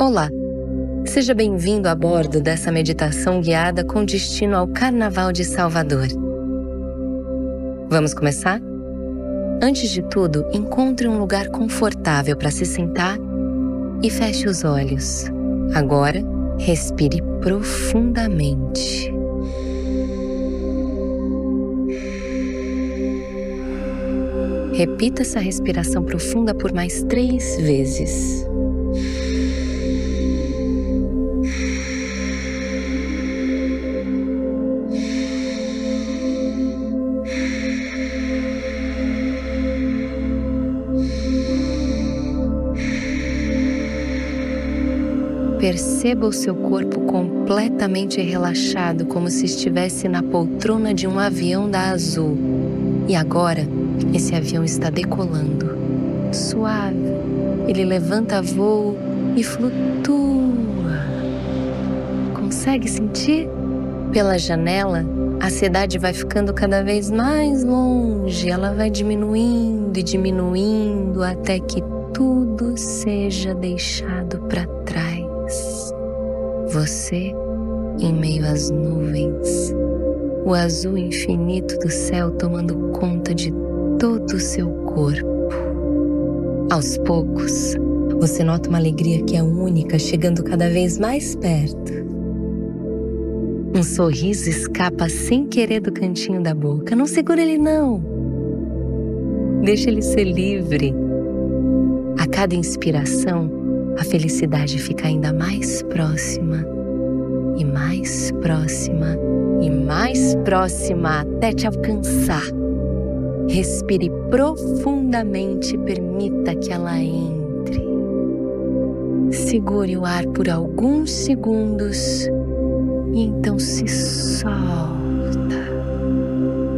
Olá! Seja bem-vindo a bordo dessa meditação guiada com destino ao Carnaval de Salvador. Vamos começar? Antes de tudo, encontre um lugar confortável para se sentar e feche os olhos. Agora, respire profundamente. Repita essa respiração profunda por mais três vezes. Perceba o seu corpo completamente relaxado, como se estivesse na poltrona de um avião da Azul. E agora, esse avião está decolando. Suave. Ele levanta voo e flutua. Consegue sentir? Pela janela, a cidade vai ficando cada vez mais longe, ela vai diminuindo e diminuindo até que tudo seja deixado para você em meio às nuvens, o azul infinito do céu tomando conta de todo o seu corpo. Aos poucos, você nota uma alegria que é única, chegando cada vez mais perto. Um sorriso escapa sem querer do cantinho da boca. Não segura ele, não. Deixa ele ser livre. A cada inspiração, a felicidade fica ainda mais próxima e mais próxima e mais próxima até te alcançar. Respire profundamente e permita que ela entre. Segure o ar por alguns segundos e então se solta.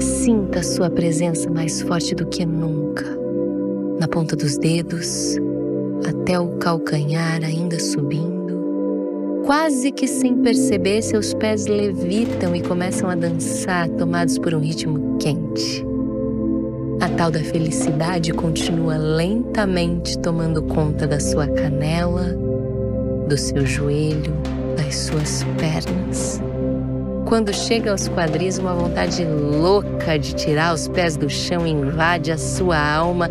Sinta sua presença mais forte do que nunca, na ponta dos dedos, até o calcanhar ainda subindo. Quase que sem perceber, seus pés levitam e começam a dançar, tomados por um ritmo quente. A tal da felicidade continua lentamente tomando conta da sua canela, do seu joelho, das suas pernas. Quando chega aos quadris, uma vontade louca de tirar os pés do chão invade a sua alma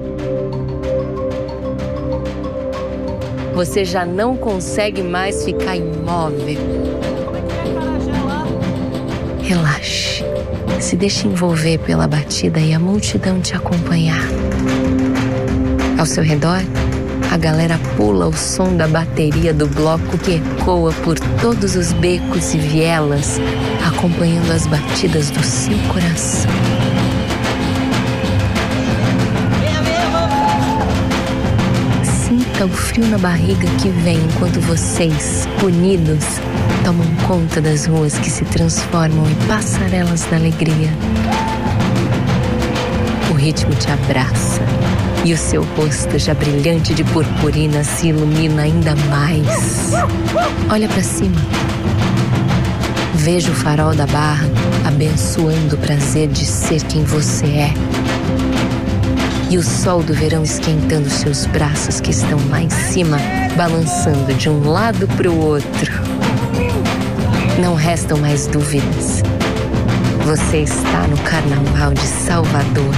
você já não consegue mais ficar imóvel. Relaxe. Se deixe envolver pela batida e a multidão te acompanhar. Ao seu redor, a galera pula o som da bateria do bloco que ecoa por todos os becos e vielas, acompanhando as batidas do seu coração. Sinta o frio na barriga que vem enquanto vocês, unidos, tomam conta das ruas que se transformam em passarelas da alegria. O ritmo te abraça e o seu rosto, já brilhante de purpurina, se ilumina ainda mais. Olha para cima. Veja o farol da barra abençoando o prazer de ser quem você é e o sol do verão esquentando seus braços que estão lá em cima, balançando de um lado para o outro. Não restam mais dúvidas. Você está no Carnaval de Salvador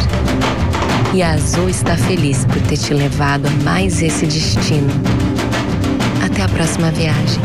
e a Azul está feliz por ter te levado a mais esse destino. Até a próxima viagem.